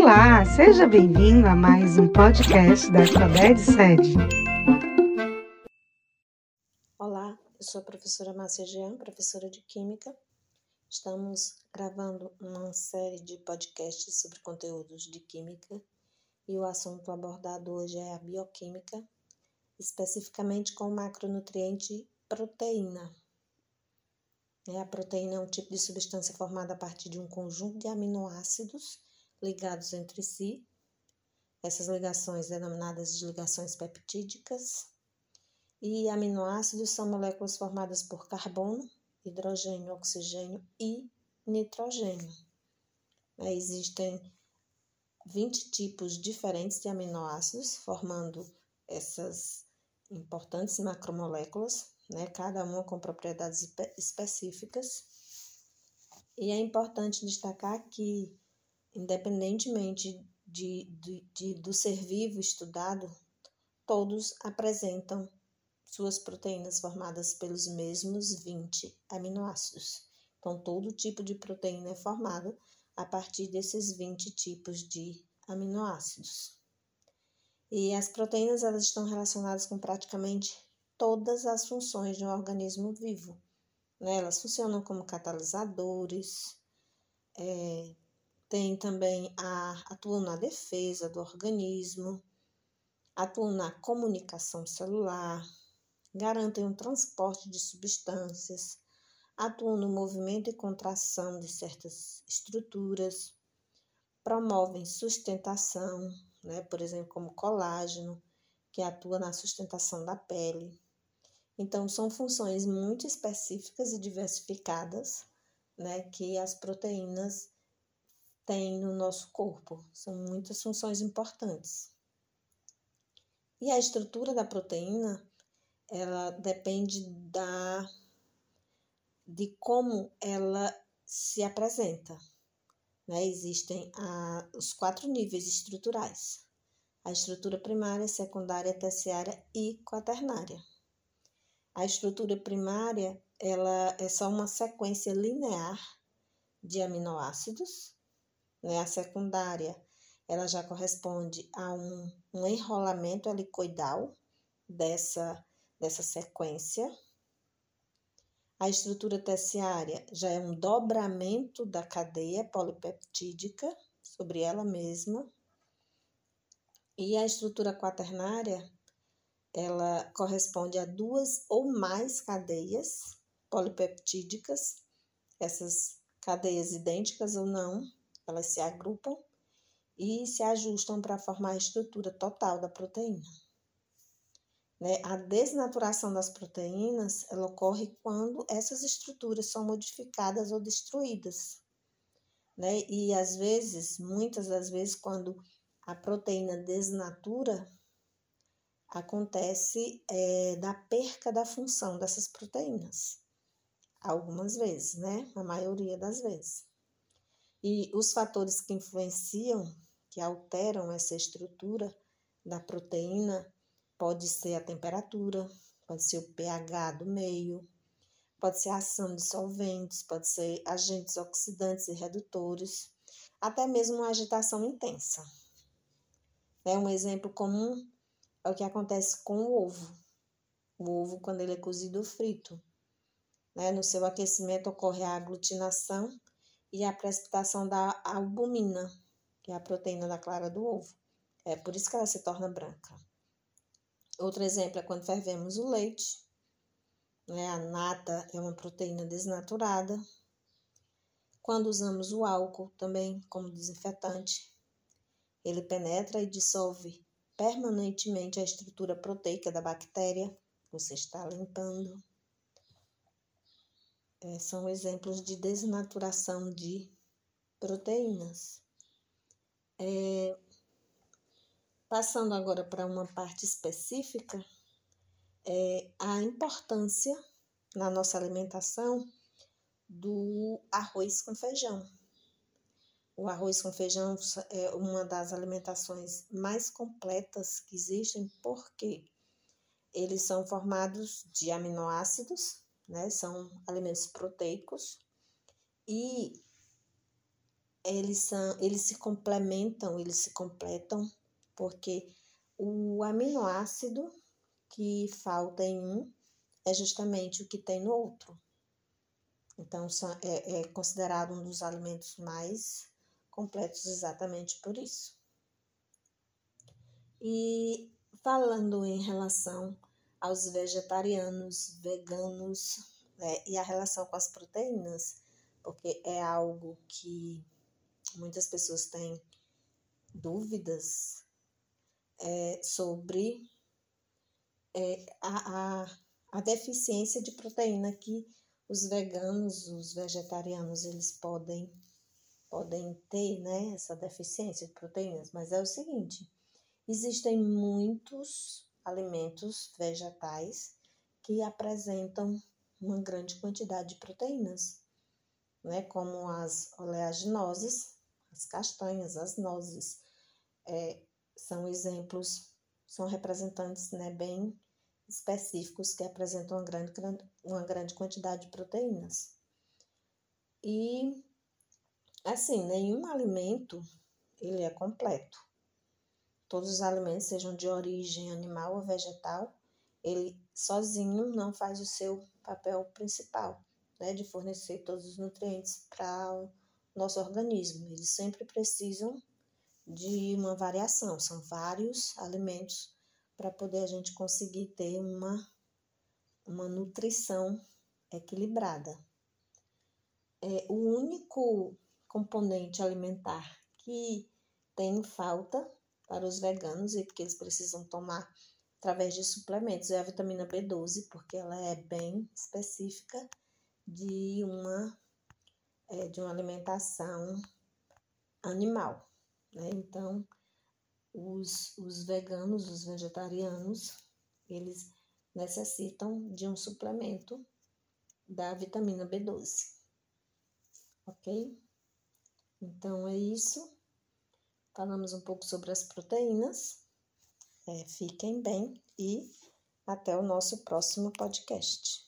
Olá, seja bem-vindo a mais um podcast da Alfabete Sede. Olá, eu sou a professora Márcia Jean, professora de Química. Estamos gravando uma série de podcasts sobre conteúdos de Química e o assunto abordado hoje é a bioquímica, especificamente com o macronutriente proteína. A proteína é um tipo de substância formada a partir de um conjunto de aminoácidos ligados entre si. Essas ligações denominadas de ligações peptídicas. E aminoácidos são moléculas formadas por carbono, hidrogênio, oxigênio e nitrogênio. Existem 20 tipos diferentes de aminoácidos, formando essas importantes macromoléculas, né, cada uma com propriedades específicas. E é importante destacar que independentemente de, de, de, do ser vivo estudado, todos apresentam suas proteínas formadas pelos mesmos 20 aminoácidos. Então, todo tipo de proteína é formado a partir desses 20 tipos de aminoácidos. E as proteínas elas estão relacionadas com praticamente todas as funções de um organismo vivo. Né? Elas funcionam como catalisadores, é, tem também a atuam na defesa do organismo, atuam na comunicação celular, garantem o transporte de substâncias, atuam no movimento e contração de certas estruturas, promovem sustentação, né, por exemplo, como colágeno, que atua na sustentação da pele. Então, são funções muito específicas e diversificadas né, que as proteínas tem no nosso corpo. São muitas funções importantes. E a estrutura da proteína, ela depende da de como ela se apresenta. Né? Existem a, os quatro níveis estruturais: a estrutura primária, secundária, terciária e quaternária. A estrutura primária ela é só uma sequência linear de aminoácidos né? A secundária, ela já corresponde a um, um enrolamento helicoidal dessa, dessa sequência. A estrutura terciária já é um dobramento da cadeia polipeptídica sobre ela mesma. E a estrutura quaternária, ela corresponde a duas ou mais cadeias polipeptídicas, essas cadeias idênticas ou não, elas se agrupam e se ajustam para formar a estrutura total da proteína. Né? A desnaturação das proteínas ela ocorre quando essas estruturas são modificadas ou destruídas. Né? E às vezes, muitas das vezes, quando a proteína desnatura, acontece é, da perca da função dessas proteínas. Algumas vezes, né? A maioria das vezes. E os fatores que influenciam, que alteram essa estrutura da proteína, pode ser a temperatura, pode ser o pH do meio, pode ser a ação de solventes, pode ser agentes oxidantes e redutores, até mesmo uma agitação intensa. É um exemplo comum é o que acontece com o ovo. O ovo, quando ele é cozido frito. Né? No seu aquecimento ocorre a aglutinação e a precipitação da albumina, que é a proteína da clara do ovo. É por isso que ela se torna branca. Outro exemplo é quando fervemos o leite. Né? A nata é uma proteína desnaturada. Quando usamos o álcool também como desinfetante, ele penetra e dissolve permanentemente a estrutura proteica da bactéria. Você está limpando é, são exemplos de desnaturação de proteínas. É, passando agora para uma parte específica, é a importância na nossa alimentação do arroz com feijão. O arroz com feijão é uma das alimentações mais completas que existem porque eles são formados de aminoácidos né? São alimentos proteicos e eles, são, eles se complementam, eles se completam, porque o aminoácido que falta em um é justamente o que tem no outro. Então, é, é considerado um dos alimentos mais completos exatamente por isso. E falando em relação aos vegetarianos, veganos né, e a relação com as proteínas, porque é algo que muitas pessoas têm dúvidas é, sobre é, a, a, a deficiência de proteína que os veganos, os vegetarianos, eles podem podem ter, né, essa deficiência de proteínas, mas é o seguinte, existem muitos alimentos vegetais que apresentam uma grande quantidade de proteínas, né, como as oleaginosas, as castanhas, as nozes, é, são exemplos, são representantes, né, bem específicos que apresentam uma grande, uma grande quantidade de proteínas. E, assim, nenhum alimento, ele é completo. Todos os alimentos, sejam de origem animal ou vegetal, ele sozinho não faz o seu papel principal, né, de fornecer todos os nutrientes para o nosso organismo. Eles sempre precisam de uma variação, são vários alimentos para poder a gente conseguir ter uma, uma nutrição equilibrada. É, o único componente alimentar que tem falta para os veganos e que eles precisam tomar através de suplementos é a vitamina B12, porque ela é bem específica de uma, é, de uma alimentação animal. Né? Então, os, os veganos, os vegetarianos, eles necessitam de um suplemento da vitamina B12. Ok? Então é isso. Falamos um pouco sobre as proteínas. É, fiquem bem e até o nosso próximo podcast.